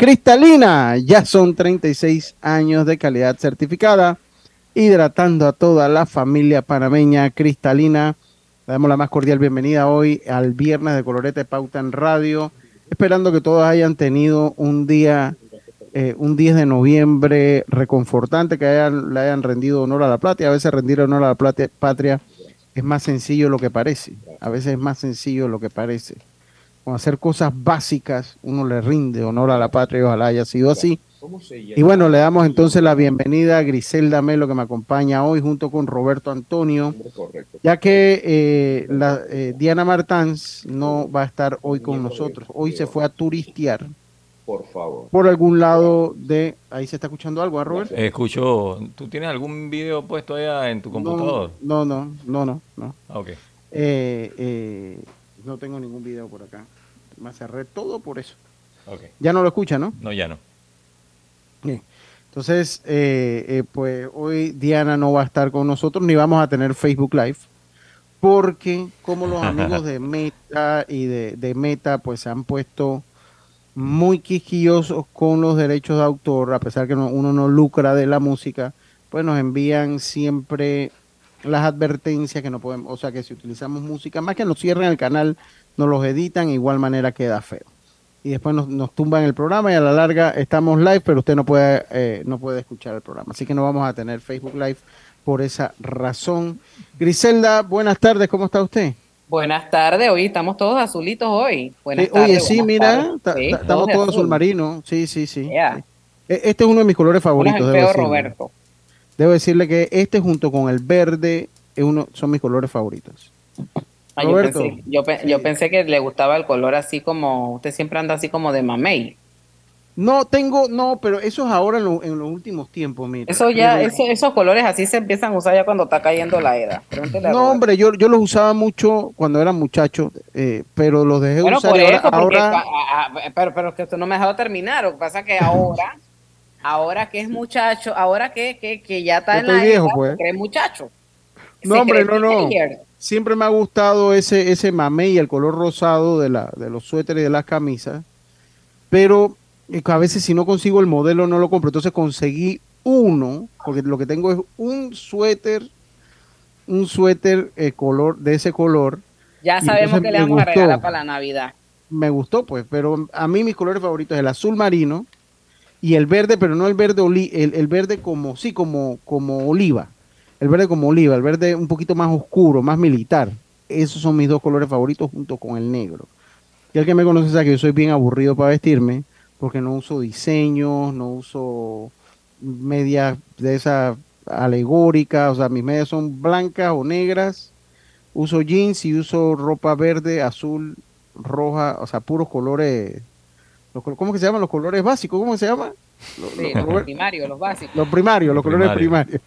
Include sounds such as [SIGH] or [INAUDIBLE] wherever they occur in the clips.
Cristalina, ya son 36 años de calidad certificada, hidratando a toda la familia panameña cristalina. Le damos la más cordial bienvenida hoy al viernes de Colorete Pauta en Radio, esperando que todos hayan tenido un día, eh, un 10 de noviembre reconfortante, que hayan, le hayan rendido honor a la patria. A veces rendir honor a la patria es más sencillo de lo que parece. A veces es más sencillo de lo que parece con hacer cosas básicas, uno le rinde honor a la patria y ojalá haya sido así. Y bueno, le damos entonces la bienvenida a Griselda Melo que me acompaña hoy junto con Roberto Antonio, ya que eh, la, eh, Diana Martans no va a estar hoy con nosotros. Hoy se fue a turistear. Por favor. Por algún lado de... Ahí se está escuchando algo, ¿ah, Roberto? escucho. ¿Tú tienes algún video puesto allá en tu computador? No, no, no, no. no. Ah, ok. Eh, no tengo ningún video por acá. Me cerré todo por eso. Ya no lo escucha, ¿no? No, ya no. Entonces, eh, eh, pues hoy Diana no va a estar con nosotros ni vamos a tener Facebook Live porque como los amigos de [LAUGHS] Meta y de, Meta pues se han puesto muy quisquillosos con los derechos de autor, a pesar que uno no lucra de la música, pues nos envían siempre las advertencias que no podemos, o sea que si utilizamos música, más que nos cierren el canal, nos los editan, igual manera queda feo. Y después nos, nos tumban el programa y a la larga estamos live, pero usted no puede, eh, no puede escuchar el programa. Así que no vamos a tener Facebook Live por esa razón. Griselda, buenas tardes, ¿cómo está usted? Buenas tardes, hoy estamos todos azulitos hoy. Buenas tardes, oye, sí, mira, estamos todos azul. marino, sí, sí, sí, e, Este es uno de mis colores favoritos. Roberto. Debo decirle que este junto con el verde es uno, son mis colores favoritos. Ah, yo, pensé, que le gustaba el color así como, usted siempre anda así como de mamey. No, tengo, no, pero eso es ahora en, los últimos tiempos, mira. Eso ya, esos colores así se empiezan a usar ya cuando está cayendo la edad. No, hombre, yo, yo los usaba mucho cuando era muchacho, eh, pero los dejé usar ahora. pero, pero que usted no me ha dejado terminar, lo que pasa es que ahora, [LAUGHS] ahora que es muchacho, ahora que, que, que ya está en la viejo, pues. cree muchacho. No, hombre, no, no siempre me ha gustado ese, ese mamey, el color rosado de, la, de los suéteres y de las camisas, pero eh, a veces si no consigo el modelo no lo compro, entonces conseguí uno, porque lo que tengo es un suéter, un suéter eh, color de ese color. Ya sabemos que le vamos a regalar para la Navidad. Me gustó, pues, pero a mí mis colores favoritos es el azul marino y el verde, pero no el verde el, el verde como sí, como como oliva el verde como oliva, el verde un poquito más oscuro, más militar. Esos son mis dos colores favoritos junto con el negro. Y el que me conoce sabe que yo soy bien aburrido para vestirme porque no uso diseños, no uso medias de esas alegóricas, o sea, mis medias son blancas o negras. Uso jeans y uso ropa verde, azul, roja, o sea, puros colores. ¿Cómo que se llaman los colores básicos? ¿Cómo se llama? Los, primarios, los básicos. Los primarios, los colores primarios.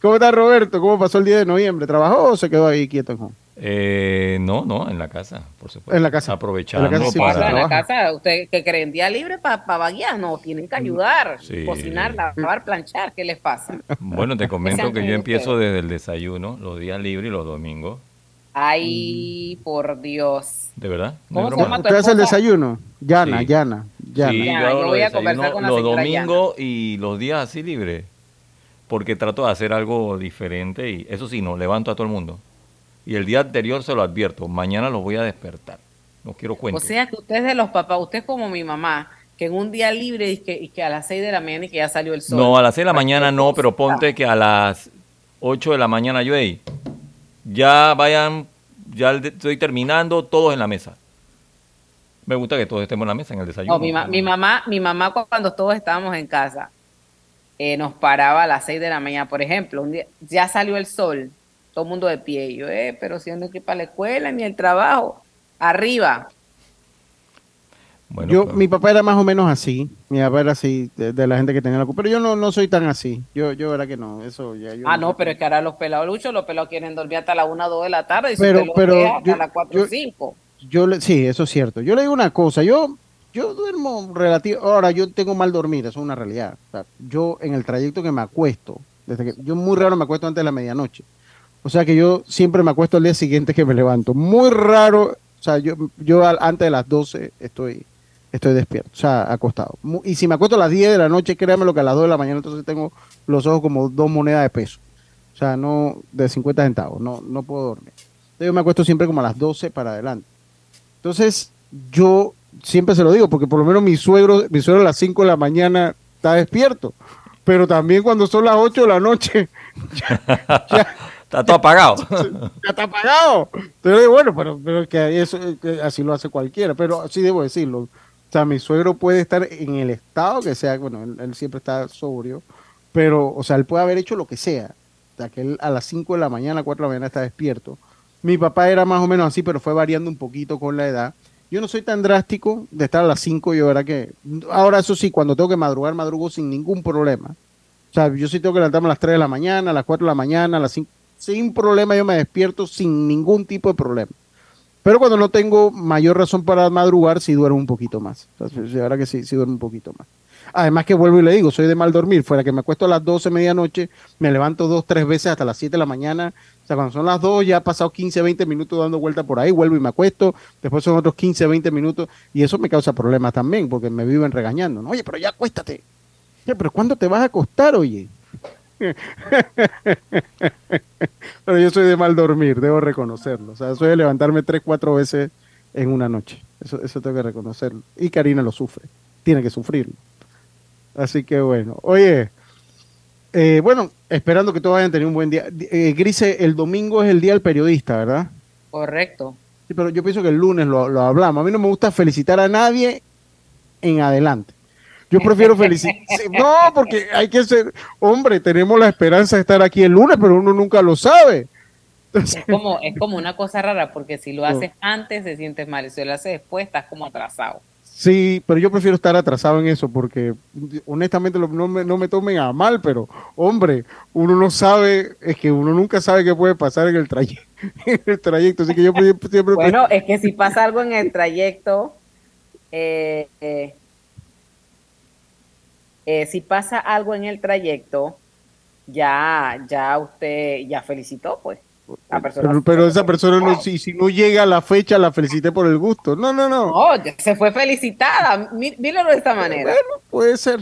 ¿Cómo está Roberto? ¿Cómo pasó el día de noviembre? ¿Trabajó o se quedó ahí quieto en eh, no, no, en la casa, por supuesto. En la casa. Aprovechando en la casa, para... En la casa, usted que creen día libre para pa no, tienen que ayudar, cocinar, lavar, planchar, ¿qué les pasa? Bueno, te comento que yo empiezo desde el desayuno, los días libres y los domingos. Ay, por Dios. ¿De verdad? ¿Cómo se llama ¿Usted hace el desayuno? Yana, Yana, Yana. Sí, yo, voy a conversar con la Los domingos y los días así libres porque trato de hacer algo diferente y eso sí, no levanto a todo el mundo. Y el día anterior se lo advierto, mañana los voy a despertar. No quiero cuentos. O sea que usted es de los papás, usted es como mi mamá, que en un día libre y que, y que a las 6 de la mañana y que ya salió el sol. No, a las 6 de la mañana no, pero ponte que a las 8 de la mañana yo, ya vayan, ya estoy terminando, todos en la mesa. Me gusta que todos estemos en la mesa en el desayuno. mi, mamá, mi mamá cuando todos estábamos en casa, eh, nos paraba a las 6 de la mañana, por ejemplo, un día, ya salió el sol, todo el mundo de pie, y yo, eh, pero si no hay que ir para la escuela ni el trabajo, arriba, yo, mi papá era más o menos así, mi papá era así, de, la gente que tenía la culpa, pero yo no, no soy tan así, yo, yo era que no, eso ya Ah, no, pero es que ahora los pelados luchos, los pelados quieren dormir hasta la 1 o 2 de la tarde y pero, si pero hasta las 4 o 5. Yo, sí, eso es cierto. Yo le digo una cosa, yo, yo duermo relativo, ahora yo tengo mal dormir, eso es una realidad. yo en el trayecto que me acuesto, desde que yo muy raro me acuesto antes de la medianoche. O sea que yo siempre me acuesto al día siguiente que me levanto. Muy raro, o sea, yo, yo antes de las 12 estoy estoy despierto, o sea, acostado. Y si me acuesto a las 10 de la noche, créanme lo que a las 2 de la mañana entonces tengo los ojos como dos monedas de peso. O sea, no de 50 centavos, no, no puedo dormir. Entonces yo me acuesto siempre como a las 12 para adelante. Entonces, yo siempre se lo digo, porque por lo menos mi suegro, mi suegro a las 5 de la mañana está despierto. Pero también cuando son las 8 de la noche, [LAUGHS] está todo apagado. [LAUGHS] ya está apagado. Entonces, bueno, pero, pero que eso así lo hace cualquiera, pero así debo decirlo. O sea, mi suegro puede estar en el estado que sea, bueno, él, siempre está sobrio, pero, o sea, él puede haber hecho lo que sea. O que él a las 5 de la mañana, 4 de la mañana está despierto. Mi papá era más o menos así, pero fue variando un poquito con la edad. Yo no soy tan drástico de estar a las 5, yo era que... Ahora, eso sí, cuando tengo que madrugar, madrugo sin ningún problema. O sea, yo sí tengo que levantarme a las 3 de la mañana, a las 4 de la mañana, a las 5. Sin problema, yo me despierto sin ningún tipo de problema. Pero cuando no tengo mayor razón para madrugar, sí duermo un poquito más. Entonces, ahora que sí, sí duermo un poquito más. Además que vuelvo y le digo, soy de mal dormir. Fuera que me acuesto a las 12 medianoche, me levanto dos, tres veces hasta las 7 de la mañana. O sea, cuando son las 2 ya ha pasado 15, 20 minutos dando vuelta por ahí, vuelvo y me acuesto. Después son otros 15, 20 minutos. Y eso me causa problemas también, porque me viven regañando. Oye, pero ya acuéstate. pero ¿cuándo te vas a acostar, oye? [LAUGHS] Pero yo soy de mal dormir, debo reconocerlo. O sea, soy de levantarme tres, cuatro veces en una noche. Eso, eso tengo que reconocerlo. Y Karina lo sufre. Tiene que sufrirlo. Así que bueno. Oye, eh, bueno, esperando que todos hayan tenido un buen día. Eh, Grise, el domingo es el día del periodista, ¿verdad? Correcto. Sí, pero yo pienso que el lunes lo, lo hablamos. A mí no me gusta felicitar a nadie en adelante. Yo prefiero felicitar. [LAUGHS] No, porque hay que ser, hombre, tenemos la esperanza de estar aquí el lunes, pero uno nunca lo sabe. Es como, es como una cosa rara, porque si lo haces antes te sientes mal, y si lo haces después estás como atrasado. Sí, pero yo prefiero estar atrasado en eso, porque honestamente no me, no me tomen a mal, pero hombre, uno no sabe, es que uno nunca sabe qué puede pasar en el, trayecto, [LAUGHS] en el trayecto. Así que yo siempre. Bueno, es que si pasa algo en el trayecto, eh, eh, eh, si pasa algo en el trayecto, ya, ya usted ya felicitó, pues. pero, esa persona no, si, si no llega a la fecha, la felicité por el gusto. No, no, no. No, se fue felicitada. Míralo de esta manera. Bueno, puede ser.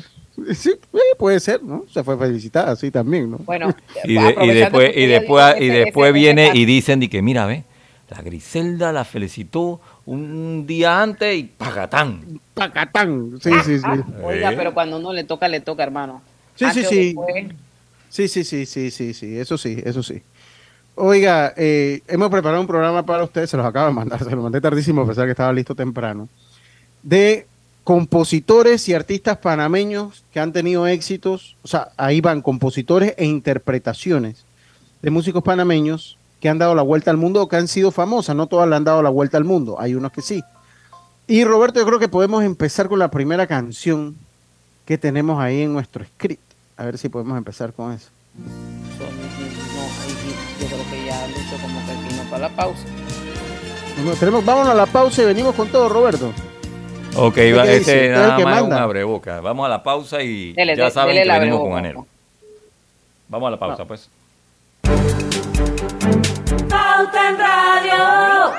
Sí, puede ser, ¿no? Se fue felicitada, sí, también, ¿no? Bueno, [LAUGHS] y, después, y después, y después viene y dicen y que, mira, ve, la Griselda la felicitó un día antes y pagatán. Pagatán, sí, sí, sí. Oiga, pero cuando uno le toca, le toca, hermano. Sí, sí, sí. Sí, sí, sí, sí, sí, sí, eso sí, eso sí. Oiga, eh, hemos preparado un programa para ustedes, se los acabo de mandar, [LAUGHS] se lo mandé tardísimo, a pesar que estaba listo temprano, de compositores y artistas panameños que han tenido éxitos, o sea, ahí van compositores e interpretaciones de músicos panameños que han dado la vuelta al mundo o que han sido famosas. No todas le han dado la vuelta al mundo, hay unos que sí. Y Roberto, yo creo que podemos empezar con la primera canción que tenemos ahí en nuestro script. A ver si podemos empezar con eso. yo creo que ya han dicho como que vino para la pausa. tenemos, vámonos a la pausa y venimos con todo, Roberto. Ok, va, este nada más un abreboca. Vamos a la pausa y ya saben que venimos con Anel. Vamos a la pausa, pues. Radio.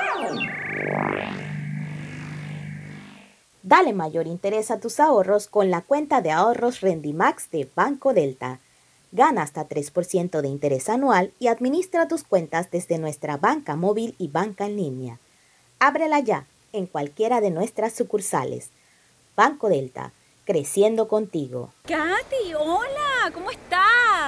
Dale mayor interés a tus ahorros con la cuenta de ahorros Rendimax de Banco Delta. Gana hasta 3% de interés anual y administra tus cuentas desde nuestra banca móvil y banca en línea. Ábrela ya en cualquiera de nuestras sucursales. Banco Delta, creciendo contigo. Katy, hola, ¿cómo estás?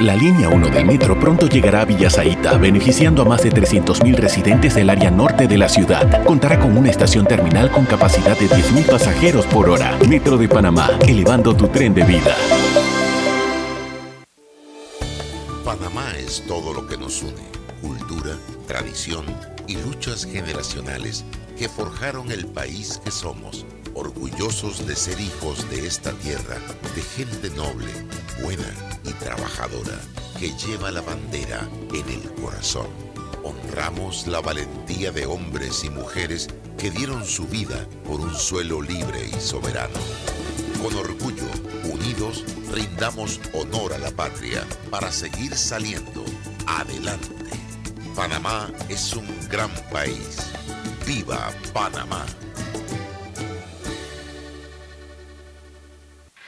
La línea 1 del metro pronto llegará a Villasaita, beneficiando a más de 300.000 residentes del área norte de la ciudad. Contará con una estación terminal con capacidad de 10.000 pasajeros por hora. Metro de Panamá, elevando tu tren de vida. Panamá es todo lo que nos une. Cultura, tradición y luchas generacionales que forjaron el país que somos. Orgullosos de ser hijos de esta tierra, de gente noble, buena y trabajadora que lleva la bandera en el corazón. Honramos la valentía de hombres y mujeres que dieron su vida por un suelo libre y soberano. Con orgullo, unidos, rindamos honor a la patria para seguir saliendo adelante. Panamá es un gran país. ¡Viva Panamá!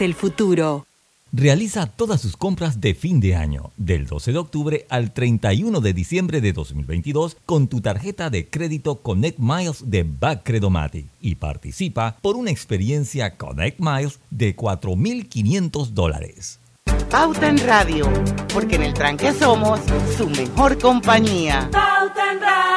el futuro. Realiza todas sus compras de fin de año, del 12 de octubre al 31 de diciembre de 2022, con tu tarjeta de crédito Connect Miles de Backcredomatic y participa por una experiencia Connect Miles de 4.500 dólares. Pauta en Radio, porque en el tranque somos su mejor compañía. Pauta en Radio.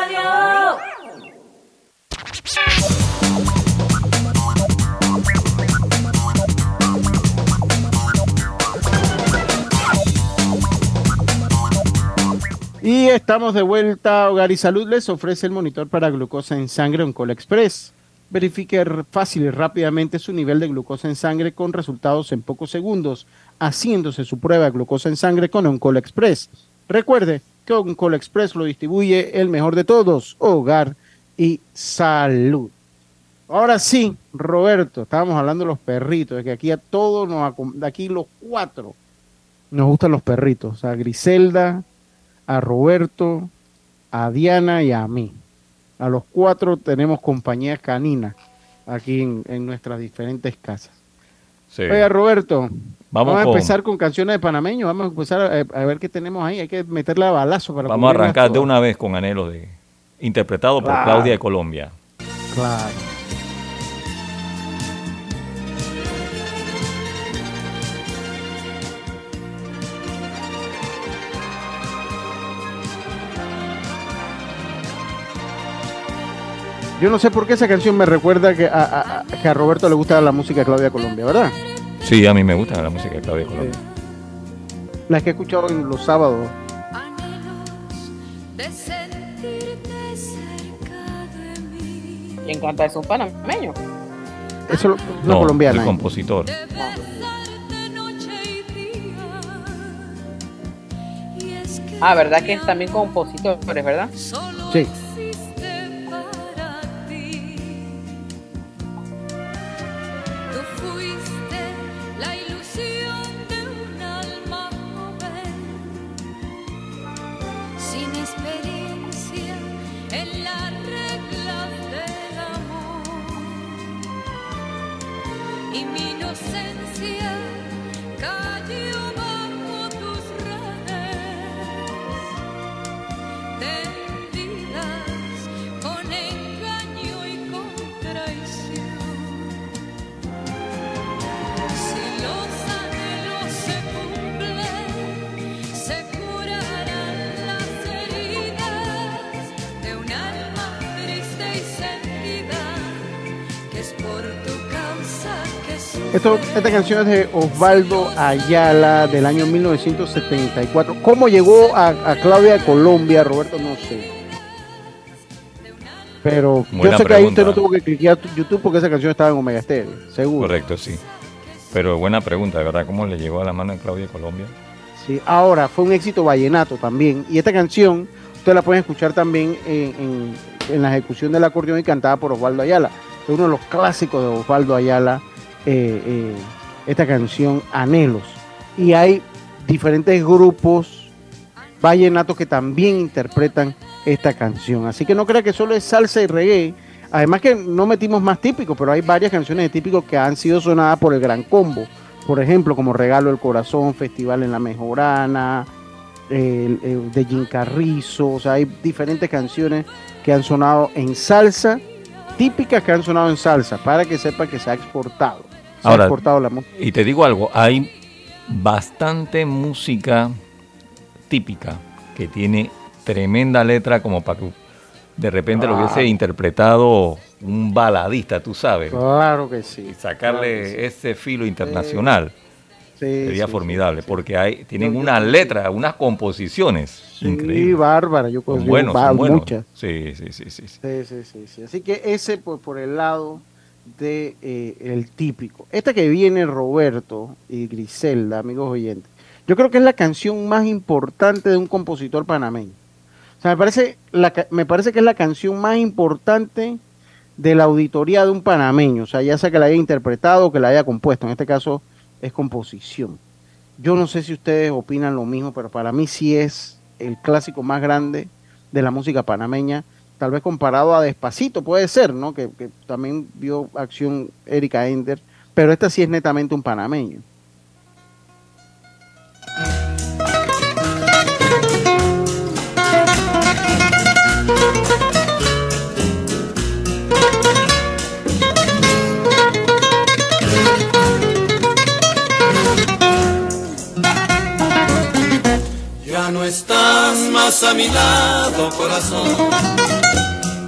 Y estamos de vuelta. Hogar y Salud les ofrece el monitor para glucosa en sangre Oncola Express. Verifique fácil y rápidamente su nivel de glucosa en sangre con resultados en pocos segundos, haciéndose su prueba de glucosa en sangre con Oncola Express. Recuerde que Oncola Express lo distribuye el mejor de todos, Hogar y Salud. Ahora sí, Roberto, estábamos hablando de los perritos, de que aquí a todos nos, de aquí los cuatro nos gustan los perritos, a Griselda, a Roberto, a Diana y a mí. A los cuatro tenemos compañía canina aquí en, nuestras diferentes casas. Sí. Oiga, Roberto, vamos, a empezar con canciones de panameño. Vamos a empezar a, ver qué tenemos ahí. Hay que meterle a balazo para Vamos a arrancar de una vez con Anhelo de interpretado por Claudia de Colombia. Claro. Yo no sé por qué esa canción me recuerda que a, que a Roberto le gusta la música de Claudia Colombia, ¿verdad? Sí, a mí me gusta la música de Claudia Colombia. La que he escuchado en los sábados. ¿Quién canta eso? ¿Un panameño? Eso es no, colombiana. El compositor. Ah, ¿verdad que es también compositor, verdad? Sí. Esta canción es de Osvaldo Ayala del año 1974. ¿Cómo llegó a, Claudia de Colombia, Roberto? No sé. Pero yo sé que ahí usted no tuvo que cliquear YouTube porque esa canción estaba en Omega Stereo, seguro. Correcto, sí. Pero buena pregunta, verdad, ¿cómo le llegó a la mano de Claudia Colombia? Sí, ahora fue un éxito vallenato también. Y esta canción, usted la pueden escuchar también en, en la ejecución del acordeón y cantada por Osvaldo Ayala. Es uno de los clásicos de Osvaldo Ayala eh, eh, esta canción Anhelos. Y hay diferentes grupos vallenatos que también interpretan esta canción. Así que no crea que solo es salsa y reggae. Además que no metimos más típicos, pero hay varias canciones de típicos que han sido sonadas por el Gran Combo. Por ejemplo, como Regalo del Corazón, Festival en la Mejorana, de Jim Carrizo. O sea, hay diferentes canciones que han sonado en salsa, típicas que han sonado en salsa, para que sepa que se ha exportado. Ahora, y te digo algo, hay bastante música típica que tiene tremenda letra como para que de repente lo hubiese interpretado un baladista, tú sabes. Claro que sí. Y sacarle ese filo internacional. sería formidable, porque hay, tienen una letra, unas composiciones increíbles. Bárbara, yo creo bueno, muchas. Sí, sí, sí, sí, sí. Sí, sí, Así que ese pues, por el lado de eh, típico. Esta que viene Roberto y Griselda, amigos oyentes, yo creo que es la canción más importante de un compositor panameño. O sea, me parece, me parece que es la canción más importante de la auditoría de un panameño. O sea, ya sea que la haya interpretado o que la haya compuesto. En este caso es composición. Yo no sé si ustedes opinan lo mismo, pero para mí sí es el clásico más grande de la música panameña tal vez comparado a Despacito, puede ser, ¿no? Que, también vio acción Erika Ender, pero esta sí es netamente un panameño. Ya no estás más a mi lado, corazón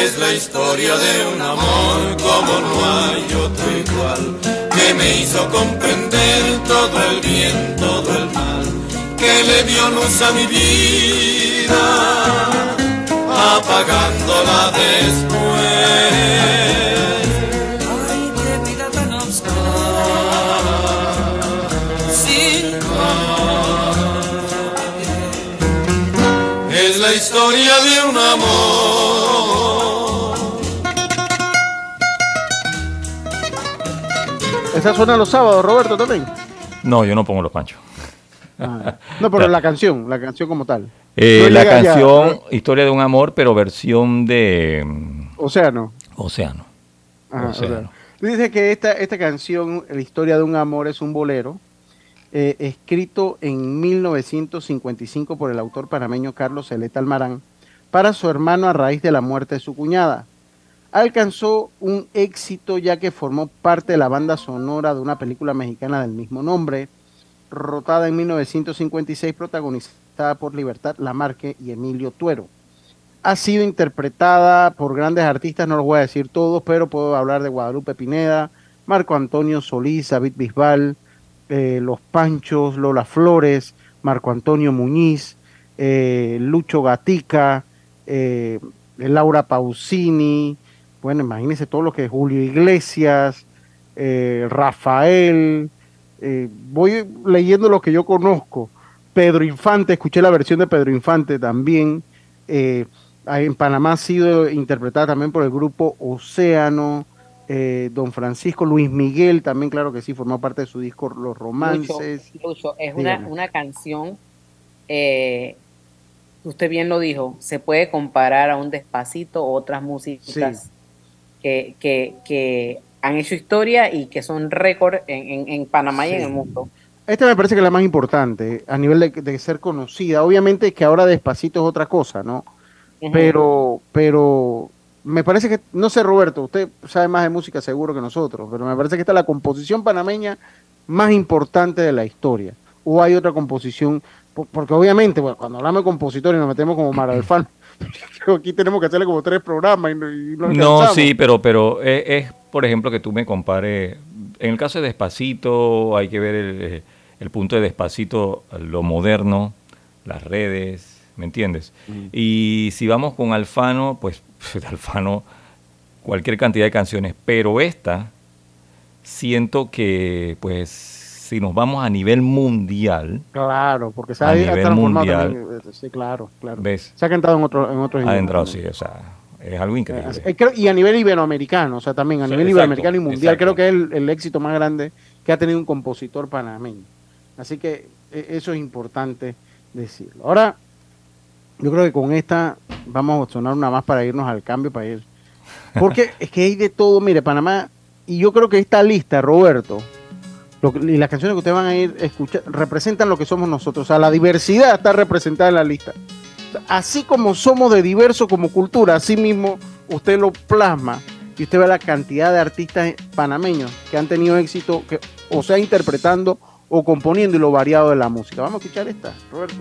Es la historia de un amor como no hay otro igual, que me hizo comprender todo el bien, todo el mal, que le dio luz a mi vida, apagándola después. Ay, qué vida tan sin Es la historia de un amor ¿Esa suena los sábados, Roberto, también? No, yo no pongo los panchos. Ah, no, pero [LAUGHS] la canción, la canción como tal. Eh, la canción Historia de un amor, pero versión de... Océano. Océano. Dice que esta, esta canción, La historia de un amor, es un bolero eh, escrito en 1955 por el autor panameño Carlos Celeta Almarán para su hermano a raíz de la muerte de su cuñada alcanzó un éxito ya que formó parte de la banda sonora de una película mexicana del mismo nombre, rotada en 1956, protagonizada por Libertad Lamarque y Emilio Tuero. Ha sido interpretada por grandes artistas, no los voy a decir todos, pero puedo hablar de Guadalupe Pineda, Marco Antonio Solís, David Bisbal, eh, Los Panchos, Lola Flores, Marco Antonio Muñiz, eh, Lucho Gatica, eh, Laura Pausini, bueno, imagínense todo lo que es Julio Iglesias, eh, Rafael, eh, voy leyendo lo que yo conozco. Pedro Infante, escuché la versión de Pedro Infante también. Eh, en Panamá ha sido interpretada también por el grupo Océano. Don Francisco Luis Miguel también, claro que sí, formó parte de su disco Los Romances. es una, una, canción, usted bien lo dijo, se puede comparar a un despacito o otras músicas que, que, que han hecho historia y que son récord en, en, Panamá y en el mundo. Esta me parece que es la más importante a nivel de, ser conocida. Obviamente que ahora despacito es otra cosa, ¿no? Pero, pero me parece que, no sé Roberto, usted sabe más de música seguro que nosotros, pero me parece que esta es la composición panameña más importante de la historia. O hay otra composición, porque obviamente bueno, cuando hablamos de compositores nos metemos como Mara [LAUGHS] [LAUGHS] aquí tenemos que hacerle como tres programas y, no, sí, pero, pero es por ejemplo, que tú me compares, en el caso de Despacito, hay que ver el, punto de Despacito, lo moderno, las redes, ¿me entiendes? Mm. Y si vamos con Alfano, pues [LAUGHS] Alfano, cualquier cantidad de canciones, pero esta, siento que, pues, si nos vamos a nivel mundial. Claro, porque se ha, nivel mundial, sí, claro, claro. ¿ves? Se ha cantado en, otro, en otros Ha entrado, sí, o sea es algo increíble. Eh, y a nivel iberoamericano, o sea, también a nivel iberoamericano y mundial, creo que es el, éxito más grande que ha tenido un compositor panameño. Así que e, eso es importante decirlo. Ahora, yo creo que con esta vamos a sonar una más para irnos al cambio para ir. Porque es que hay de todo, mire, Panamá, y yo creo que esta lista, Roberto, y las canciones que ustedes van a ir a escuchar, representan lo que somos nosotros. O sea, la diversidad está representada en la lista así como somos de diverso como cultura, así mismo usted lo plasma y usted ve la cantidad de artistas panameños que han tenido éxito, que, o sea, interpretando o componiendo y lo variado de la música. Vamos a escuchar esta, Roberto.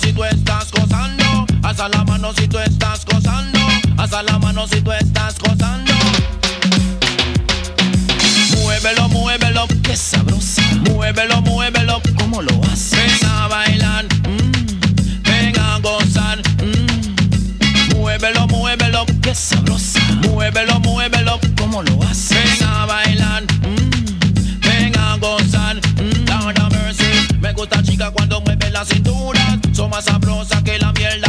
Si tú estás gozando, hasta la mano si tú estás gozando, hasta la mano si tú estás gozando. Muévelo, muévelo, qué sabrosa. Muévelo, muévelo, ¿cómo lo haces? Ven a bailar, mmm, ven a gozar. Mmm. Muévelo, muévelo, qué sabrosa. Muévelo, muévelo, ¿cómo lo haces? Ven a bailar, mmm, ven a gozar. Mmm. mercy. Me gusta chica cuando mueve la cintura. Son más sabrosas que la miel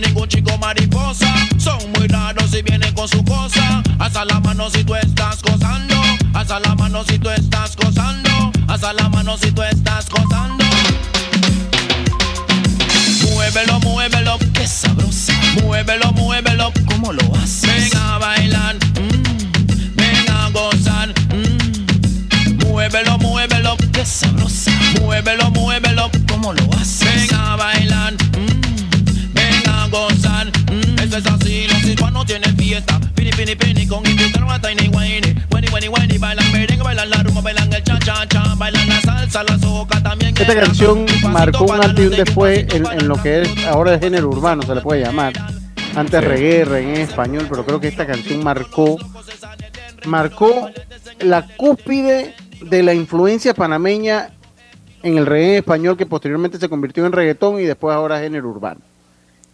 ningún chico mariposa. Son muy raros y vienen con su cosa. Hasta la mano si tú estás gozando. Hasta la mano si tú estás gozando. Hasta la mano si tú estás gozando. Muévelo, muévelo, qué sabrosa. Muévelo, muévelo, ¿cómo lo haces? Ven a bailar, mm, ven a gozar. Mm. Muévelo, muévelo, qué sabrosa. Muévelo, muévelo, ¿cómo lo haces? Ven a bailar. Esta canción marcó un antes y un después en, lo que es ahora de género urbano, se le puede llamar. Antes reggae, reggae en español, pero creo que esta canción marcó, marcó la cúspide de la influencia panameña en el reggae español que posteriormente se convirtió en reggaetón y después ahora género urbano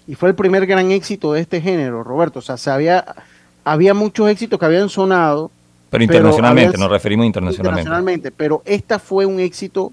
y fue el primer gran éxito de este género, Roberto. O sea, se había, había muchos éxitos que habían sonado. Pero internacionalmente, nos referimos internacionalmente. Internacionalmente, pero esta fue un éxito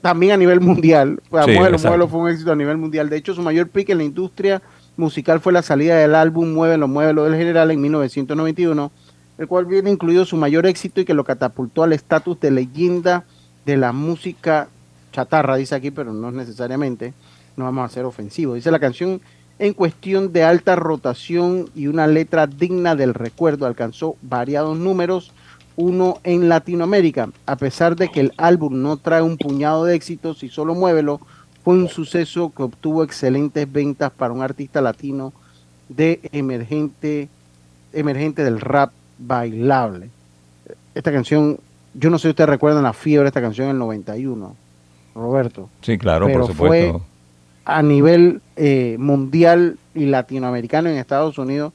también a nivel mundial. Sí, Muévelo, fue un éxito a nivel mundial. De hecho, su mayor pique en la industria musical fue la salida del álbum Muévelo, Muévelo del General en 1991, el cual viene incluido su mayor éxito y que lo catapultó al estatus de leyenda de la música chatarra, dice aquí, pero no necesariamente no vamos a ser ofensivos. Dice la canción en cuestión de alta rotación y una letra digna del recuerdo. Alcanzó variados números, uno en Latinoamérica. A pesar de que el álbum no trae un puñado de éxitos y solo muévelo, fue un suceso que obtuvo excelentes ventas para un artista latino de emergente, emergente del rap bailable. Esta canción, yo no sé si ustedes recuerdan la fiebre de esta canción en el 91, Roberto. Sí, claro, por supuesto a nivel eh, mundial y latinoamericano en Estados Unidos,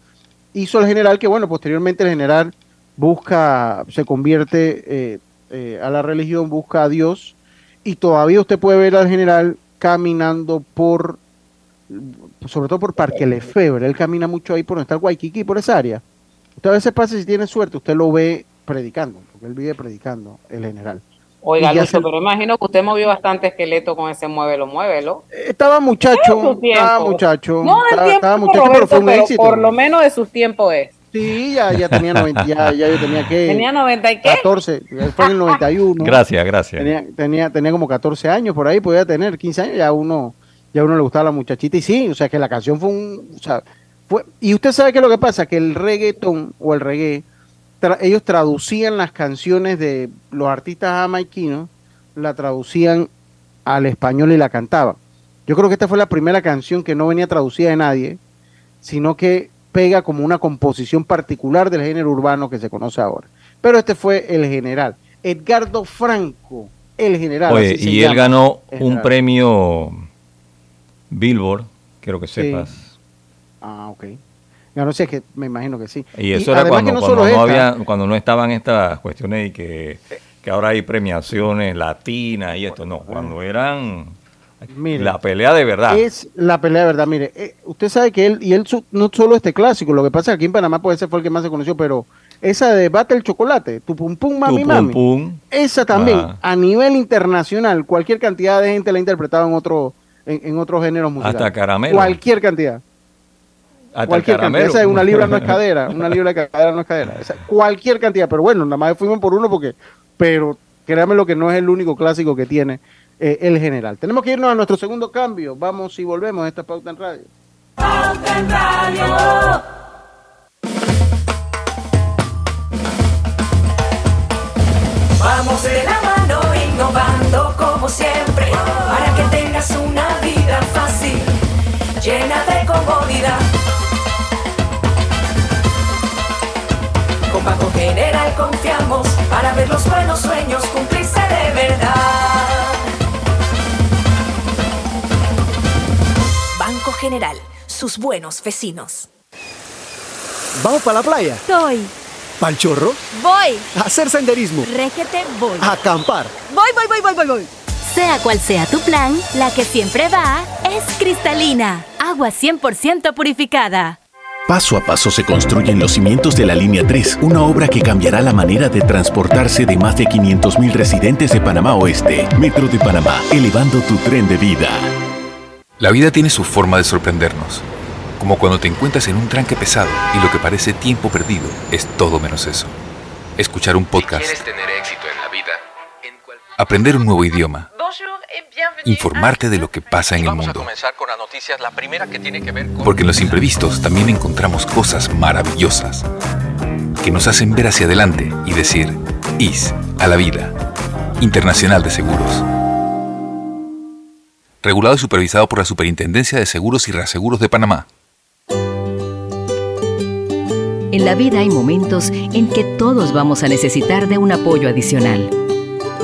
hizo el general que, bueno, posteriormente el general busca, se convierte eh, eh, a la religión, busca a Dios, y todavía usted puede ver al general caminando por, sobre todo por Parque Lefebvre, él camina mucho ahí por donde está el por esa área. Usted a veces pasa, si tiene suerte, usted lo ve predicando, porque él vive predicando, el general. Oiga, Lucho, pero imagino que usted movió bastante esqueleto con ese muévelo, muévelo. Estaba muchacho, estaba muchacho. No del tiempo, estaba muchacho, pero fue un éxito. Por lo menos de sus tiempos es. Sí, ya, ya tenía 90, ya, ya yo tenía que... ¿Tenía 90 y qué? 14, fue en el 91. Gracias, gracias. Tenía, tenía, tenía como 14 años por ahí, podía tener 15 años, ya uno, ya uno le gustaba la muchachita y sí, o sea que la canción fue un... O sea, fue, y usted sabe qué es lo que pasa, que el reggaeton o el reggae, ellos traducían las canciones de los artistas jamaiquinos, la traducían al español y la cantaban. Yo creo que esta fue la primera canción que no venía traducida de nadie, sino que pega como una composición particular del género urbano que se conoce ahora. Pero este fue el general. Edgardo Franco, el general. Oye, y él ganó un premio Billboard, quiero que sepas. Ah, ok. No sé, que me imagino que sí. Y eso era cuando, no, cuando, no había, cuando no estaban estas cuestiones y que, que ahora hay premiaciones latinas y esto. No, cuando eran la pelea de verdad. Es la pelea de verdad. Mire, eh, usted sabe que él, y él no solo este clásico, lo que pasa es que aquí en Panamá puede ser fue el que más se conoció, pero esa de Bate el Chocolate, tu pum pum mami mami, esa también, ah. a nivel internacional, cualquier cantidad de gente la ha interpretado en otro en, otros géneros musicales. Hasta caramelo. Cualquier cantidad. Hasta cualquier. Cantidad. Esa de una libra no es [LAUGHS] cadera, una libra de cadera no es cadera. cualquier cantidad, pero bueno, nada más fuimos por uno porque, pero créame lo que no es el único clásico que tiene eh, el general. Tenemos que irnos a nuestro segundo cambio. Vamos y volvemos a esta pauta en radio. Pauta en radio. Vamos de la mano innovando como siempre para que tengas una vida fácil, llena de comodidad. Banco General confiamos para ver los buenos sueños cumplirse de verdad. General, sus buenos vecinos. ¿Vamos para la playa? Soy. ¿Pal chorro? Voy. A hacer senderismo. Régete, voy. A acampar. Voy, voy, voy, voy, voy, voy. Sea cual sea tu plan, la que siempre va es cristalina. Agua 100% purificada. Paso a paso se construyen los cimientos de la Línea 3, una obra que cambiará la manera de transportarse de más de 500.000 residentes de Panamá Oeste. Metro de Panamá, elevando tu tren de vida. La vida tiene su forma de sorprendernos, como cuando te encuentras en un tranque pesado y lo que parece tiempo perdido es todo menos eso. Escuchar un podcast. tener éxito en la vida, aprender un nuevo idioma. Informarte de lo que pasa en el mundo. Porque en los imprevistos también encontramos cosas maravillosas que nos hacen ver hacia adelante y decir, IS a la vida. Internacional de Seguros regulado y supervisado por la Superintendencia de Seguros y Reaseguros de Panamá. En la vida hay momentos en que todos vamos a necesitar de un apoyo adicional.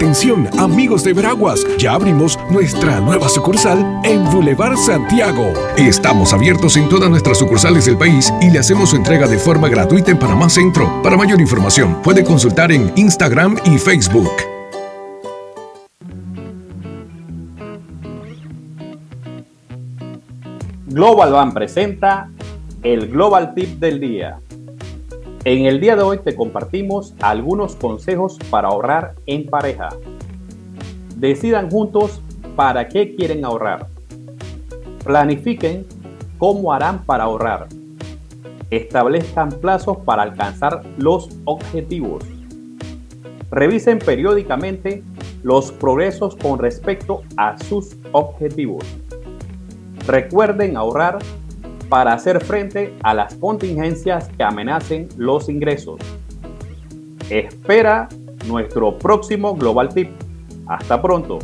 Atención, amigos de Veraguas, ya abrimos nuestra nueva sucursal en Boulevard Santiago. Estamos abiertos en todas nuestras sucursales del país y le hacemos su entrega de forma gratuita en Panamá Centro. Para mayor información, puede consultar en Instagram y Facebook. Global Van presenta el Global Tip del día. En el día de hoy te compartimos algunos consejos para ahorrar en pareja. Decidan juntos para qué quieren ahorrar. Planifiquen cómo harán para ahorrar. Establezcan plazos para alcanzar los objetivos. Revisen periódicamente los progresos con respecto a sus objetivos. Recuerden ahorrar para hacer frente a las contingencias que amenacen los ingresos. Espera nuestro próximo Global Tip. Hasta pronto.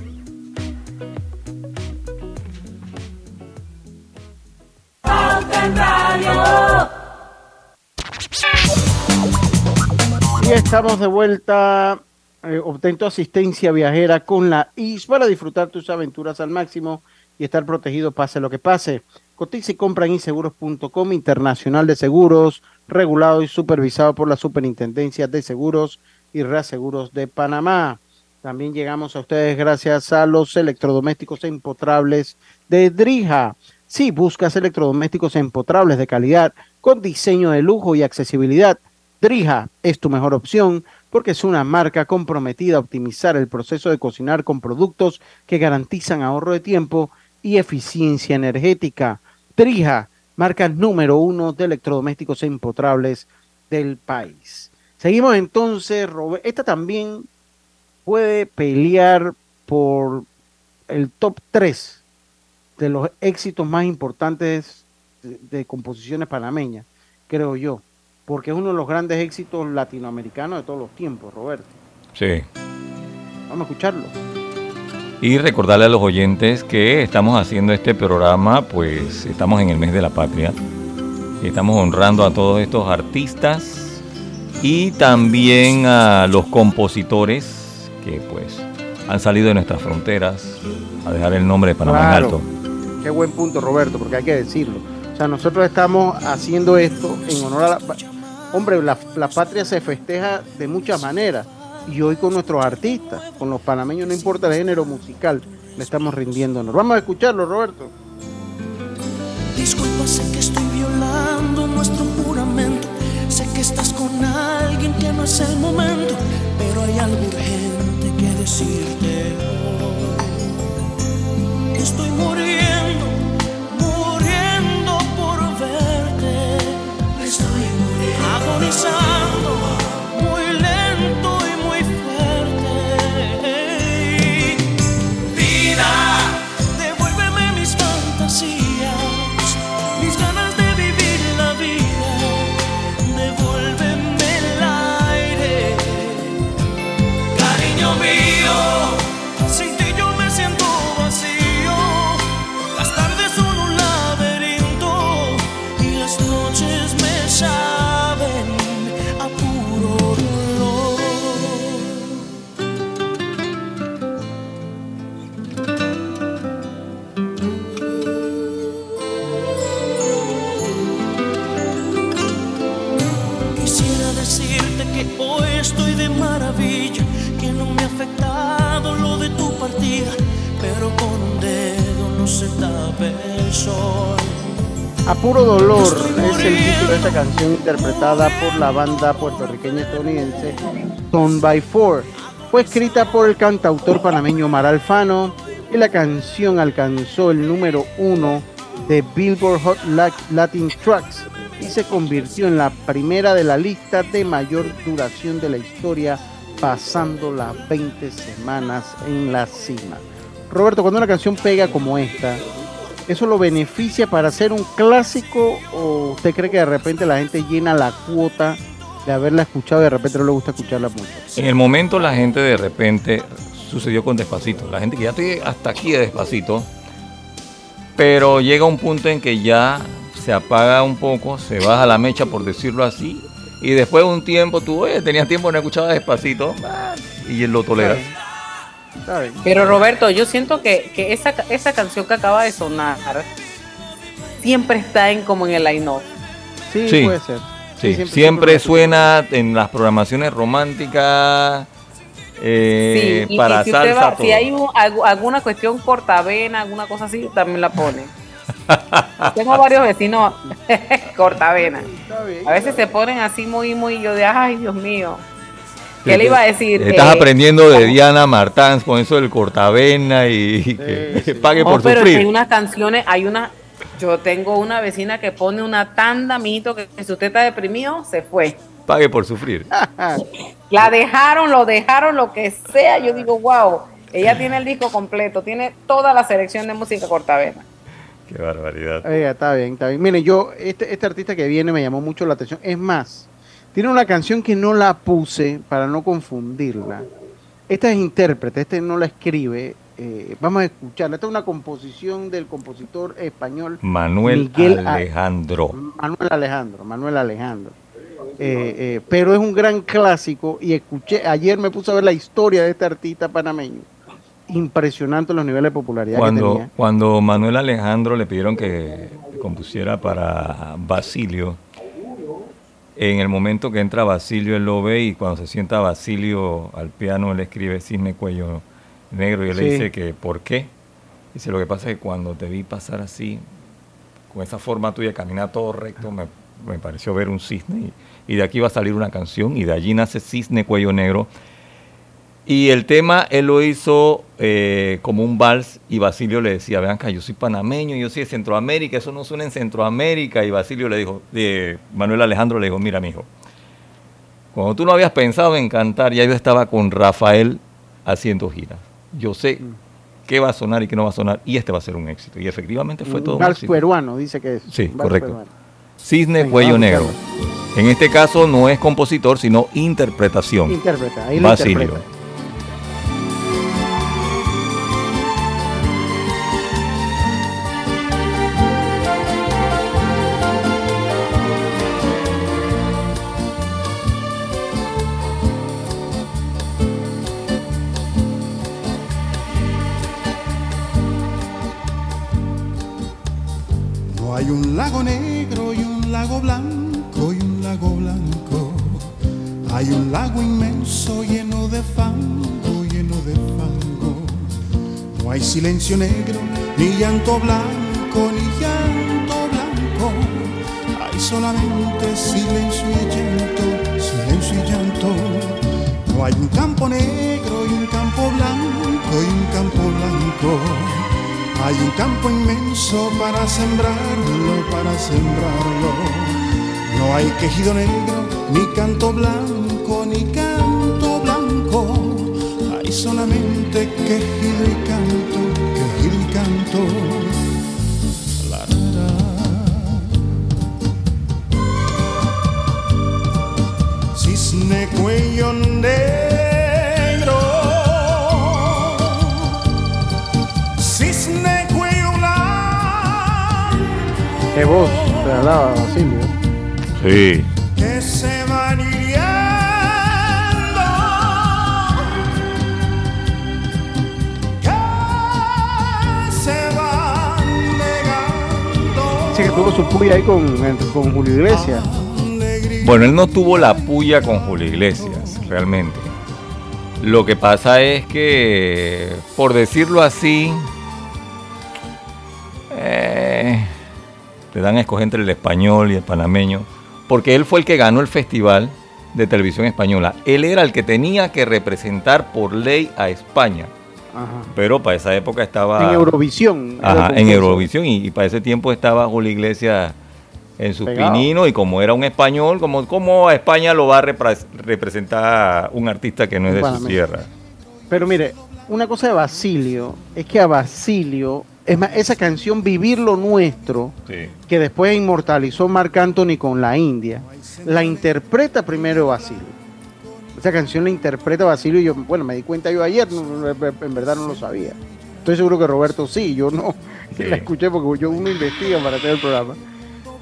Y estamos de vuelta. Eh, asistencia viajera con la IS para disfrutar tus aventuras al máximo y estar protegido pase lo que pase. Cotiza y compra en inseguros.com, internacional de seguros, regulado y supervisado por la Superintendencia de Seguros y Reaseguros de Panamá. También llegamos a ustedes gracias a los electrodomésticos empotrables de Drija. Si buscas electrodomésticos empotrables de calidad, con diseño de lujo y accesibilidad, Drija es tu mejor opción porque es una marca comprometida a optimizar el proceso de cocinar con productos que garantizan ahorro de tiempo y eficiencia energética. Drija, marca número uno de electrodomésticos empotrables del país. Seguimos entonces, esta también puede pelear por el top 3 de los éxitos más importantes de, de composiciones panameñas, creo yo porque es uno de los grandes éxitos latinoamericanos de todos los tiempos, Roberto. Sí. Vamos a escucharlo. Y recordarle a los oyentes que estamos haciendo este programa, pues estamos en el mes de la patria. Estamos honrando a todos estos artistas y también a los compositores que pues han salido de nuestras fronteras a dejar el nombre de Panamá en alto. Qué buen punto, Roberto, porque hay que decirlo. O sea, nosotros estamos haciendo esto en honor a la, hombre, la, patria se festeja de muchas maneras. Y hoy con nuestros artistas, con los panameños, no importa el género musical, le estamos rindiéndonos. Vamos a escucharlo, Roberto. Disculpa, sé que estoy violando nuestro juramento. Sé que estás con alguien que no es el momento, pero hay algo urgente que decirte hoy. Estoy muriendo, muriendo por verte. Estoy agonizando pero con un dedo no se tapa el sol. A puro dolor es el título de esta canción interpretada por la banda puertorriqueña estadounidense Stone by Four. Fue escrita por el cantautor panameño Mar Alfano y la canción alcanzó el número uno de Billboard Hot Latin Tracks y se convirtió en la primera de la lista de mayor duración de la historia, pasando las 20 semanas en la cima. Roberto, cuando una canción pega como esta, ¿eso lo beneficia para hacer un clásico o usted cree que de repente la gente llena la cuota de haberla escuchado y de repente no le gusta escucharla mucho? En el momento la gente de repente sucedió con Despacito. La gente que ya estoy hasta aquí de Despacito, pero llega un punto en que ya se apaga un poco, se baja la mecha por decirlo así, y después de un tiempo tú, oye, tenías tiempo no escuchar Despacito ah, y lo toleras. Pero Roberto, yo siento que, que esa, esa canción que acaba de sonar siempre está en como en el line-up. Sí, Sí. puede ser. Sí, siempre- siempre, siempre suena en las programaciones románticas eh, Sí, y- para y si, usted salsa. va- todo. si hay un- algu- alguna cuestión cortavena, alguna cosa así, también la pone. [LAUGHS] Tengo varios vecinos [LAUGHS] cortavena. A veces se ponen así muy, muy, yo de, ay, Dios mío. ¿Qué le iba a decir? Estás Eh, aprendiendo de Diana Martán con eso del cortavena y que pague por pero sufrir. hay unas canciones, hay una, yo tengo una vecina que pone una tanda, mito, que si usted está deprimido, se fue. Pague por sufrir. [LAUGHS] La dejaron, lo dejaron, lo que sea. Yo digo, wow, ella [LAUGHS] tiene el disco completo, tiene toda la selección de música cortavena. Qué barbaridad. Oiga, está bien, está bien. Mire, yo, este, este artista que viene me llamó mucho la atención. Es más, tiene una canción que no la puse para no confundirla. Esta es intérprete, este no la escribe, eh, vamos a escucharla. Esta es una composición del compositor español Manuel Alejandro. Manuel Alejandro, Manuel Alejandro. Eh, eh, pero es un gran clásico y escuché, ayer me puse a ver la historia de este artista panameño. Impresionante los niveles de popularidad cuando, que tenía. Cuando Manuel Alejandro le pidieron que compusiera para Basilio, en el momento que entra Basilio él lo ve y cuando se sienta Basilio al piano él escribe Cisne Cuello Negro y él le dice que ¿por qué? Dice lo que pasa es que cuando te vi pasar así, con esa forma tuya, caminar todo recto, me, me pareció ver un cisne y, y de aquí va a salir una canción y de allí nace Cisne Cuello Negro. Y el tema él lo hizo eh, como un vals y Basilio le decía, vean acá, yo soy panameño, yo soy de Centroamérica, eso no suena en Centroamérica. Y Basilio le dijo, de Manuel Alejandro le dijo, mira, mijo, cuando tú no habías pensado en cantar, ya yo estaba con Rafael haciendo giras. Yo sé qué va a sonar y qué no va a sonar, y este va a ser un éxito. Y efectivamente fue todo un vals peruano, dice que es. Sí, correcto. Cisne Cuello Negro. En este caso no es compositor, sino interpretación. Interpreta, ahí Basilio. Interpreta. Hay un lago negro y un lago blanco y un lago blanco. Hay un lago inmenso lleno de fango, lleno de fango. No hay silencio negro, ni llanto blanco, ni llanto blanco. Hay solamente silencio y llanto, silencio y llanto. No hay un campo negro y un campo blanco y un campo blanco. Hay un campo inmenso para sembrarlo, para sembrarlo. No hay quejido negro, ni canto blanco, ni canto blanco. Hay solamente quejido y canto, quejido y canto. Cisne cuello negro. Qué voz te hablaba Basilio. Sí. que se van hiriendo. Que se van negando. Dice que tuvo su puya ahí con, con Julio Iglesias. Bueno, él no tuvo la puya con Julio Iglesias, realmente. Lo que pasa es que, por decirlo así, te dan a escoger entre el español y el panameño, porque él fue el que ganó el festival de televisión española. Él era el que tenía que representar por ley a España. Ajá. Pero para esa época estaba... En Eurovisión. Ajá, en. Eurovisión. Y, y para ese tiempo estaba Julio Iglesias en sus pininos. Y como era un español, como, como a España lo va a repre- representar un artista que no es de su tierra. Pero mire, una cosa de Basilio es que a Basilio, es más, esa canción Vivir lo Nuestro, Sí. que después inmortalizó Marc Anthony con la India, la interpreta primero Basilio. Esa canción la interpreta Basilio y yo, bueno, me di cuenta yo ayer, no, en verdad no lo sabía. Estoy seguro que Roberto sí, yo no, [LAUGHS] la escuché porque yo uno investiga para hacer el programa.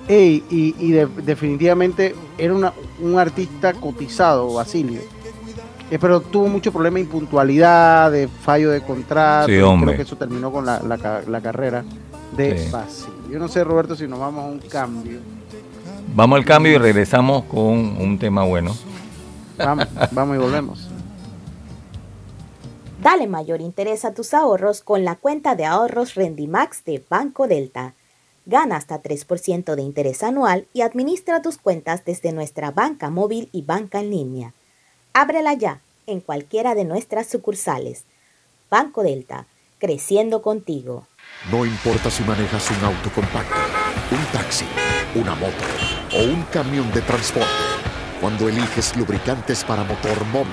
Ey, y y de- definitivamente era una- un artista cotizado, Basilio. Eh, pero tuvo mucho problema de impuntualidad, de fallo de contrato. Sí, hombre. Creo que eso terminó con la, la ca- la carrera de Sí. Basilio. Yo no sé, Roberto, si nos vamos a un cambio. Vamos al cambio y regresamos con un tema bueno. Vamos, [LAUGHS] vamos y volvemos. Dale mayor interés a tus ahorros con la cuenta de ahorros Rendimax de Banco Delta. Gana hasta 3% de interés anual y administra tus cuentas desde nuestra banca móvil y banca en línea. Ábrela ya en cualquiera de nuestras sucursales. Banco Delta, creciendo contigo. No importa si manejas un auto compacto, un taxi, una moto o un camión de transporte. Cuando eliges lubricantes para motor móvil,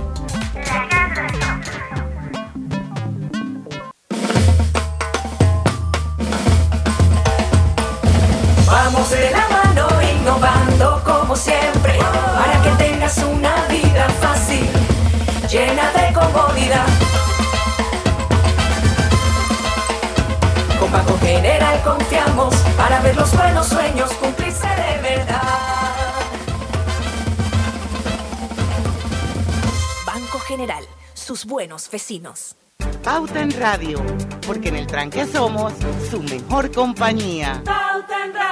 tengas una vida fácil, llena de comodidad. Con Banco General confiamos para ver los buenos sueños cumplirse de verdad. Banco General, sus buenos vecinos. Pauta en Radio, porque en el tranque somos su mejor compañía. Pauta en Radio.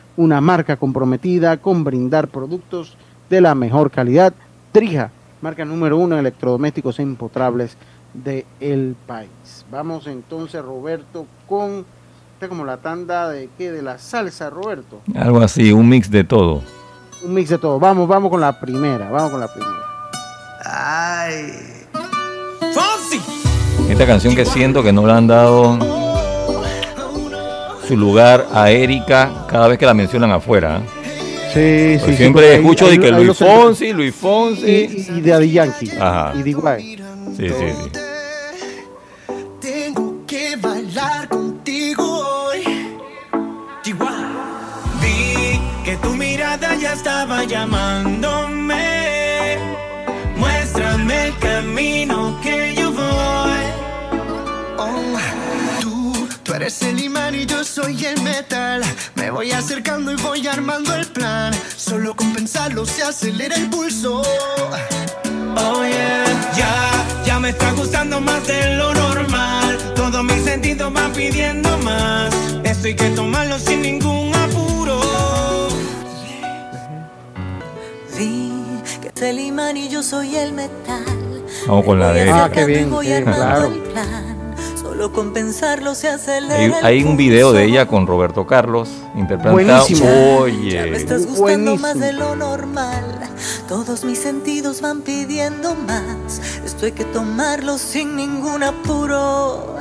una marca comprometida con brindar productos de la mejor calidad. Drija, marca número uno en electrodomésticos empotrables del país. Vamos entonces, Roberto, con esta como la tanda de qué, de la salsa, Roberto. Algo así, un mix de todo. Un mix de todo. Vamos, vamos con la primera, vamos con la primera. Ay. Esta canción que siento que no le han dado su lugar a Erika cada vez que la mencionan afuera. ¿eh? Sí, sí, sí, Siempre ahí- escucho ahí- de que ahí Luis Fonsi, Luis Fonsi. Y, y de Adi Yankee. Ajá. Y de Iguay. Sí, sí, sí. Tengo que bailar contigo hoy. Vi que tu mirada ya estaba llamándome. Eres el imán y yo soy el metal. Me voy acercando y voy armando el plan. Solo con pensarlo se acelera el pulso. Oh yeah, ya, ya me está gustando más de lo normal. Todos mis sentidos van pidiendo más. Esto hay que tomarlo sin ningún apuro. Vi que tú el imán y yo soy el metal. Vamos con la de Ah, qué bien, Voy sí, armando claro. Solo con pensarlo se acelera. Hay, hay un video de ella con Roberto Carlos interpretando. Buenísimo. Oye. Ya me estás gustando más de lo normal. Todos mis sentidos van pidiendo más. Esto hay que tomarlo sin ningún apuro.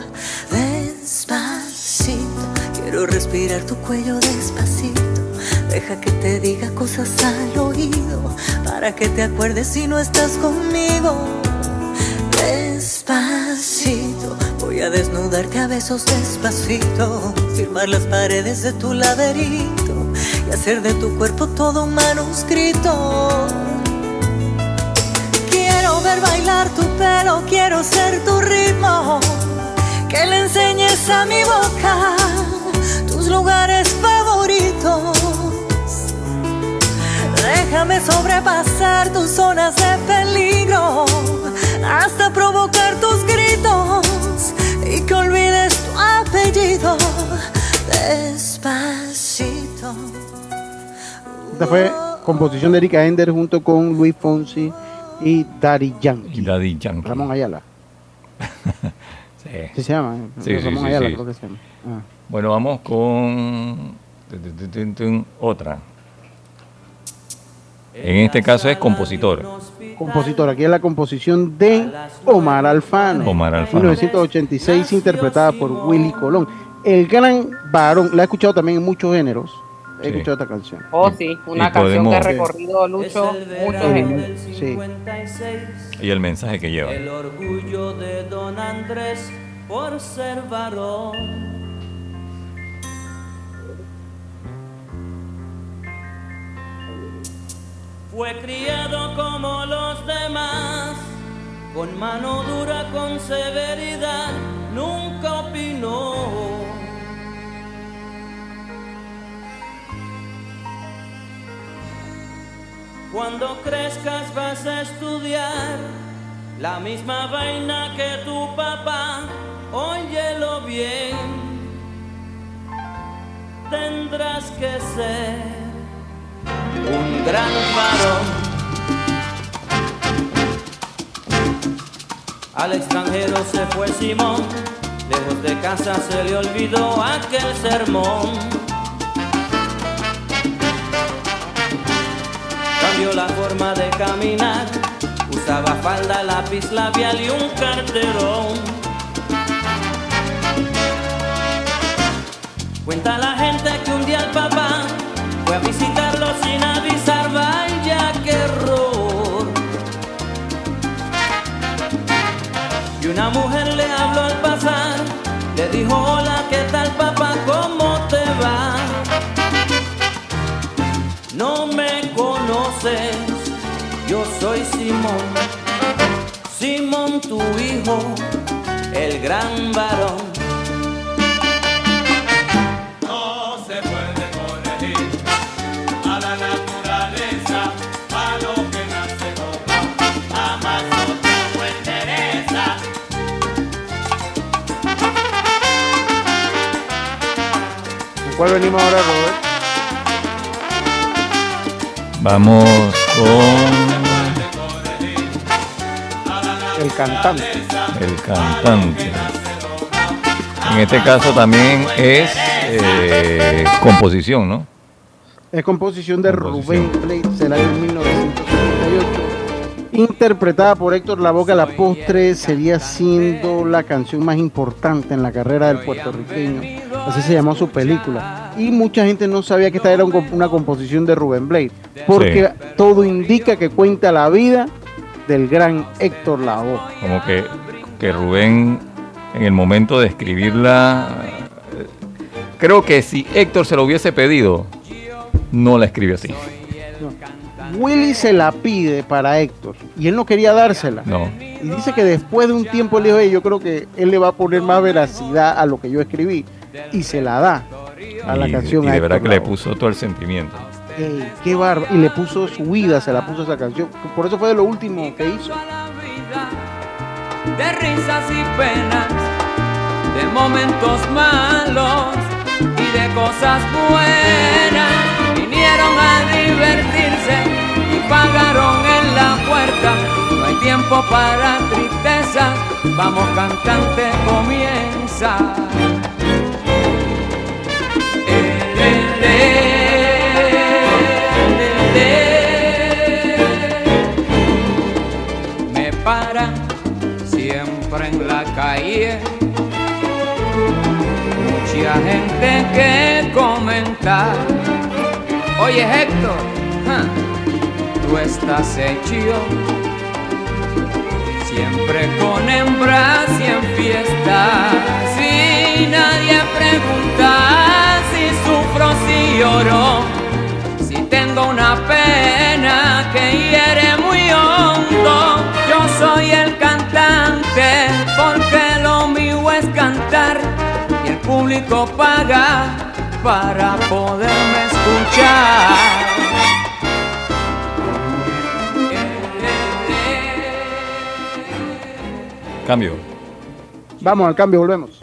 Despacito, quiero respirar tu cuello despacito. Deja que te diga cosas al oído para que te acuerdes si no estás conmigo. Despacito, voy a desnudarte a besos despacito, firmar las paredes de tu laberinto y hacer de tu cuerpo todo un manuscrito. Quiero ver bailar tu pelo, quiero ser tu ritmo, que le enseñes a mi boca tus lugares favoritos. Déjame sobrepasar tus zonas de peligro hasta provocar tus gritos y que olvides tu apellido despacito. Esta fue composición de Erika Ender junto con Luis Fonsi y Daddy Yankee. Y Daddy Yankee. Ramón Ayala. [LAUGHS] Sí. ¿Sí se llama? Sí, sí, Ramón sí, Ayala sí. creo que se llama. Ah. Bueno, vamos con otra. En este caso es compositor. Compositor, aquí es la composición de Omar Alfano. Omar Alfano. 1986, interpretada por Willy Colón. El gran varón, la he escuchado también en muchos géneros. He Sí. escuchado esta canción. Oh, sí, una Y canción que ha recorrido Lucho muchos géneros. Sí. Y el mensaje que lleva. El orgullo de don Andrés por ser varón. Fue criado como los demás, con mano dura, con severidad, nunca opinó. Cuando crezcas vas a estudiar la misma vaina que tu papá, óyelo bien. Tendrás que ser un gran varón. Al extranjero se fue Simón, lejos de casa se le olvidó aquel sermón. Cambió la forma de caminar, usaba falda, lápiz labial y un carterón. Cuenta la gente que un día el papá fue a visitarlo sin avisar, vaya qué error. Y una mujer le habló al pasar, le dijo, hola, ¿qué tal papá? ¿Cómo te va? No me conoces, yo soy Simón, Simón tu hijo, el gran varón. Cuál venimos ahora, Robert? Vamos con El cantante. el cantante. En este caso también es eh, composición, ¿no? Es composición de Rubén Blades del año 1978. Interpretada por Héctor Lavoe, la postre sería siendo la canción más importante en la carrera del puertorriqueño. Así se llamó su película. Y mucha gente no sabía que esta era una composición de Rubén Blades, porque Sí. todo indica que cuenta la vida del gran Héctor Lavoe. Como que, que Rubén, en el momento de escribirla, creo que si Héctor se lo hubiese pedido, no la escribe así. Willy se la pide para Héctor y él no quería dársela. No. Y dice que después de un tiempo él dijo, "Ey, yo creo que él le va a poner más veracidad a lo que yo escribí. Y se la da a la y, canción. y de verdad que le puso todo el sentimiento. Ey, qué barba. Y le puso su vida, se la puso esa canción. Por eso fue de lo último que hizo. de risas y penas, de momentos malos y de cosas buenas. Vinieron a divertirse y pagaron en la puerta. No hay tiempo para tristeza, vamos cantante, comienza. Siempre en la calle mucha gente que comentar. Oye Héctor, tú estás hecho siempre con hembras y en fiestas. Si nadie pregunta si sufro, si lloro, si tengo una pena que hiere muy público paga para poderme escuchar. Cambio. Vamos al cambio, volvemos.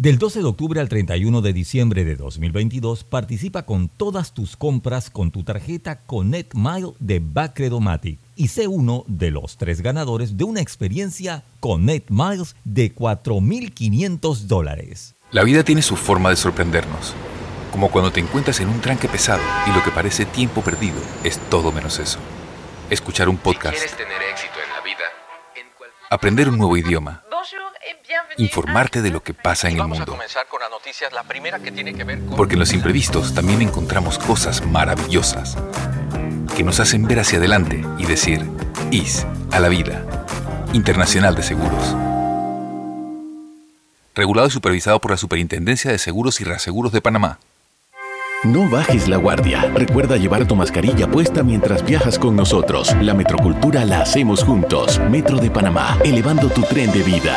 Del 12 de octubre al 31 de diciembre de 2022, participa con todas tus compras con tu tarjeta Connect Mile de Bacredomatic y sé uno de los tres ganadores de una experiencia Connect Miles de 4.500 dólares. La vida tiene su forma de sorprendernos, como cuando te encuentras en un tranque pesado y lo que parece tiempo perdido es todo menos eso. Escuchar un podcast, tener éxito en la vida, aprender un nuevo idioma, informarte de lo que pasa en el mundo. Porque en los imprevistos también encontramos cosas maravillosas que nos hacen ver hacia adelante y decir, IS a la vida. Internacional de Seguros. Regulado y supervisado por la Superintendencia de Seguros y Reaseguros de Panamá. No bajes la guardia. Recuerda llevar tu mascarilla puesta mientras viajas con nosotros. La metrocultura la hacemos juntos. Metro de Panamá, elevando tu tren de vida.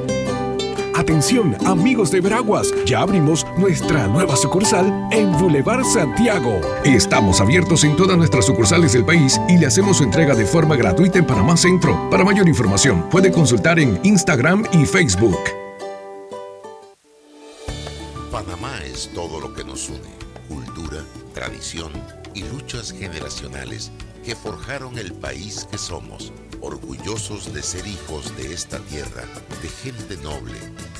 Atención, amigos de Veraguas, ya abrimos nuestra nueva sucursal en Boulevard Santiago. Estamos abiertos en todas nuestras sucursales del país y le hacemos su entrega de forma gratuita en Panamá Centro. Para mayor información, puede consultar en Instagram y Facebook. Panamá es todo lo que nos une, cultura, tradición y luchas generacionales que forjaron el país que somos, orgullosos de ser hijos de esta tierra, de gente noble,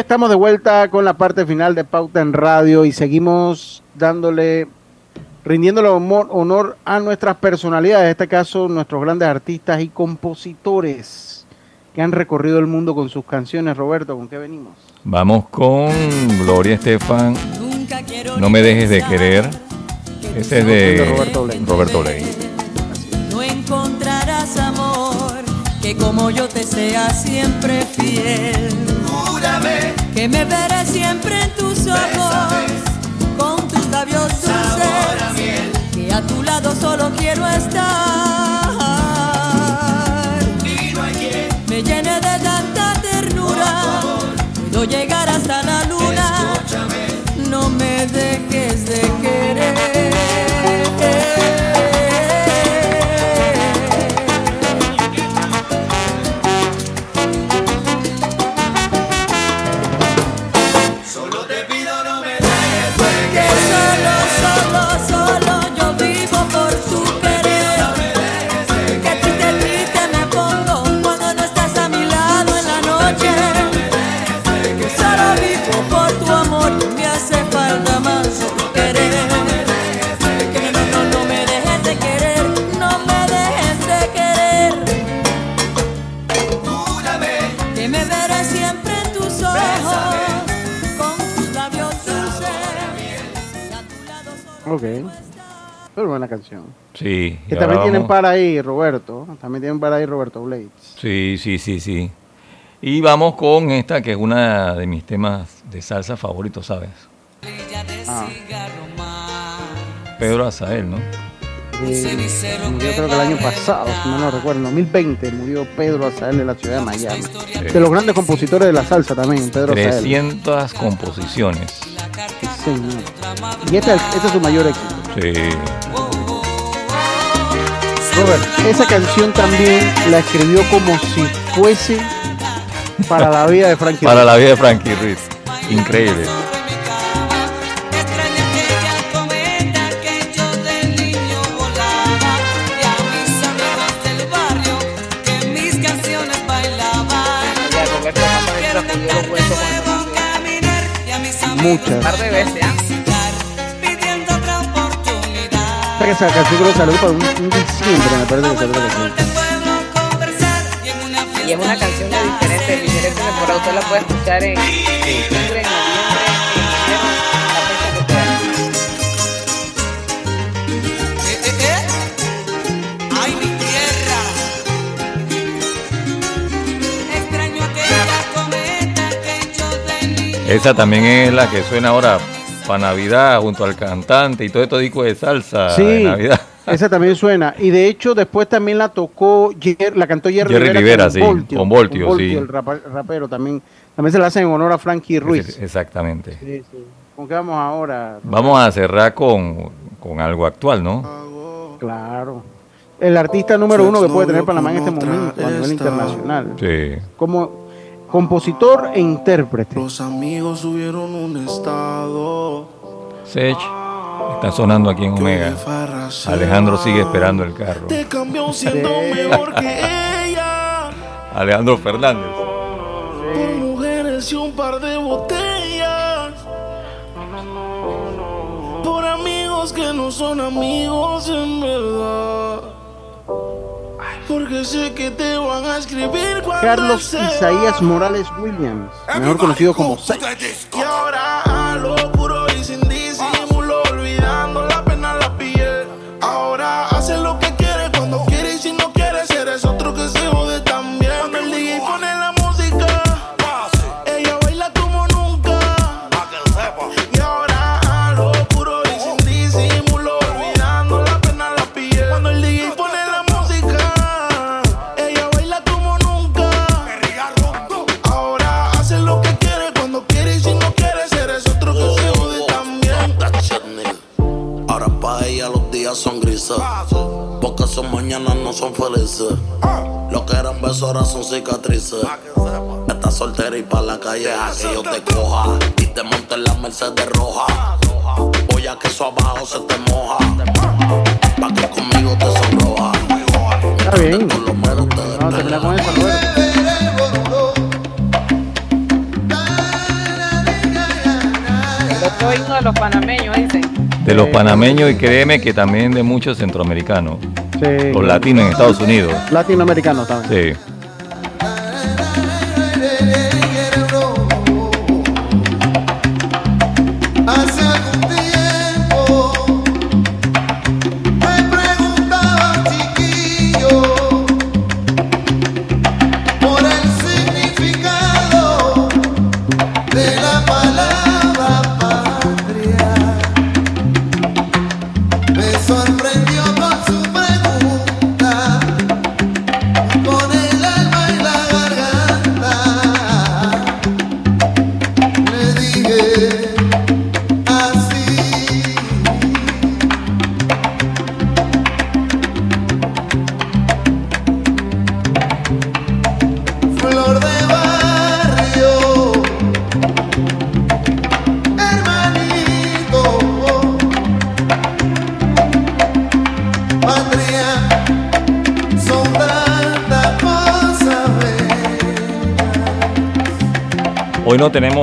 Estamos de vuelta con la parte final de Pauta en Radio y seguimos dándole, rindiéndole honor, honor a nuestras personalidades, en este caso nuestros grandes artistas y compositores que han recorrido el mundo con sus canciones. Roberto, ¿con qué venimos? Vamos con Gloria Estefan. No me dejes de querer. Ese es de Roberto Blake. Roberto. No encontrarás amor que como yo te sea siempre fiel. Júrame que me veré siempre en tus ojos, con tus labios dulces, que a tu lado solo quiero estar. Y no hay quien me llene de tanta ternura, puedo llegar hasta la luna. No me dejes de querer. Sí. Que también tienen para ahí, Roberto. También tienen para ahí Roberto Blades. Sí, sí, sí, sí. Y vamos con esta que es una de mis temas de salsa favoritos, ¿sabes? Ah. Pedro Azael, ¿no? murió creo que el año pasado, si no lo recuerdo, en 2020 murió Pedro Azael de la ciudad de Miami. De los grandes compositores de la salsa también, Pedro 300 composiciones. Y este, este, es su mayor éxito. Sí. Robert, esa canción también la escribió como si fuese para la vida de Frankie Para la vida de Frankie Ruiz. Increíble. Muchas. Esa canción creo que salió para un, un diciembre, me parece que salió la canción. Y es una canción de diferente, de diferente temporada. Usted la puede escuchar en octubre, en noviembre, en enero, la fecha que sea. Ay, mi tierra. Extraño aquella cometa que yo tenía. Esa también es la que suena ahora para Navidad junto al cantante y todo esto disco de salsa sí, de Navidad. [LAUGHS] Esa también suena. Y de hecho, después también la tocó, la cantó Jerry, Jerry Rivera, con, sí, Voltio, con Voltio, con Voltio sí. el rapero también. También se la hacen en honor a Frankie Ruiz. Exactamente. Sí, sí. ¿Con qué vamos ahora? Vamos a cerrar con, con algo actual, ¿no? Claro. El artista número uno que puede tener Panamá en este momento a nivel internacional. Sí. Como compositor e intérprete. Los amigos subieron un estado. Sech está sonando aquí en Omega. Alejandro sigue esperando el carro. Te cambió siendo mejor que ella. Alejandro Fernández. Por mujeres y un par de botellas. Por amigos que no son amigos en verdad. Porque sé que te van a escribir cuando Carlos Isaías. Morales Williams, mejor conocido como Sech. Y ahora a lo son. Porque sus mañanas no son felices. Lo que eran besos ahora son cicatrices. Estás soltera y pa' la calle a que yo te coja. Y te monte en la Mercedes roja. Voy a que eso abajo se te moja. Pa' que conmigo te sonroja. Está bien. Vamos a terminar con eso, Roberto. El otro himno de los panameños, dicen. De los panameños y créeme que también de muchos centroamericanos. Sí. Los latinos en Estados Unidos. Latinoamericano también. Sí.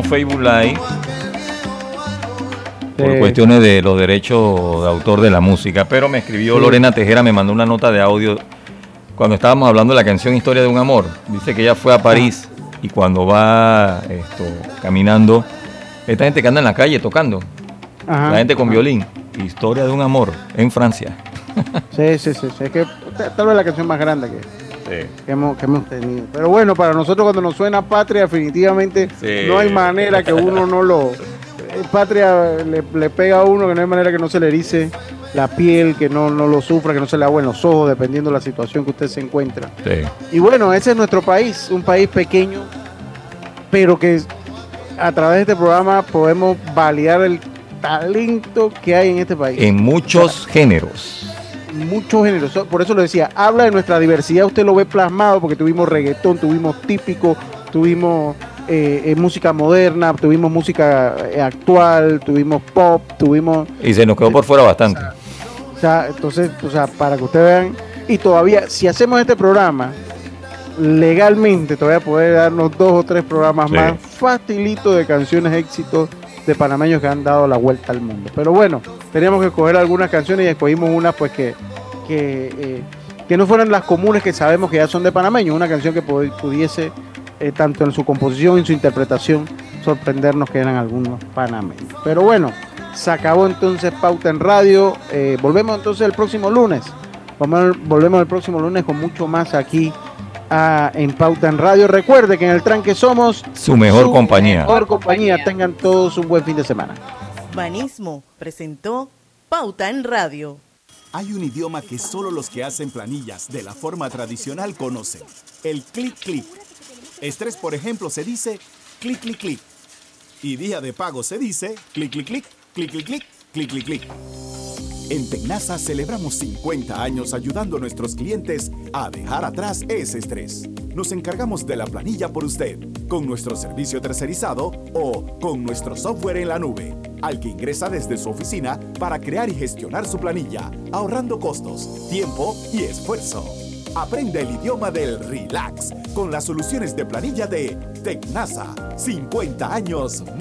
Facebook Live por Eh, cuestiones de los derechos de autor de la música, pero me escribió Sí. Lorena Tejera, me mandó una nota de audio cuando estábamos hablando de la canción Historia de un Amor. Dice que ella fue a París y cuando va esto, caminando, esta gente que anda en la calle tocando, Ajá. la gente con violín. Historia de un amor en Francia. sí, sí, sí, Es que tal vez la canción más grande que, hemos, tenido. Pero bueno, para nosotros cuando nos suena Patria, definitivamente no hay manera que uno no lo... Eh, Patria le, le, pega a uno que no hay manera que no se le erice la piel, que no, no lo sufra, que no se le agua en los ojos, dependiendo de la situación que usted se encuentra. Y bueno, ese es nuestro país, un país pequeño, pero que a través de este programa podemos validar el talento que hay en este país. En muchos géneros. Muchos géneros. Por eso lo decía, habla de nuestra diversidad, usted lo ve plasmado porque tuvimos reggaetón, tuvimos típico, tuvimos eh, eh, música moderna, tuvimos música eh, actual, tuvimos pop, tuvimos... Y se nos quedó por fuera bastante. O sea, entonces, o sea, para que ustedes vean, y todavía, si hacemos este programa, legalmente todavía poder darnos dos o tres programas más facilito de canciones éxitos de panameños que han dado la vuelta al mundo. Pero bueno, teníamos que escoger algunas canciones y escogimos unas pues que, que, eh, que no fueran las comunes que sabemos que ya son de panameños, una canción que pudiese, eh, tanto en su composición y en su interpretación, sorprendernos que eran algunos panameños. Pero bueno, se acabó entonces Pauta en Radio. Eh, volvemos entonces el próximo lunes. Volvemos el próximo lunes con mucho más aquí en Pauta en Radio. Recuerde que en el tranque somos su mejor compañía. Mejor compañía. Tengan todos un buen fin de semana. Banismo presentó Pauta en Radio. Hay un idioma que solo los que hacen planillas de la forma tradicional conocen. El clic clic. Estrés, por ejemplo, se dice clic clic clic. Y día de pago se dice clic clic clic clic clic clic clic clic clic. En Tecnasa celebramos 50 años ayudando a nuestros clientes a dejar atrás ese estrés. Nos encargamos de la planilla por usted, con nuestro servicio tercerizado o con nuestro software en la nube, al que ingresa desde su oficina para crear y gestionar su planilla, ahorrando costos, tiempo y esfuerzo. Aprende el idioma del relax con las soluciones de planilla de Tecnasa. 50 años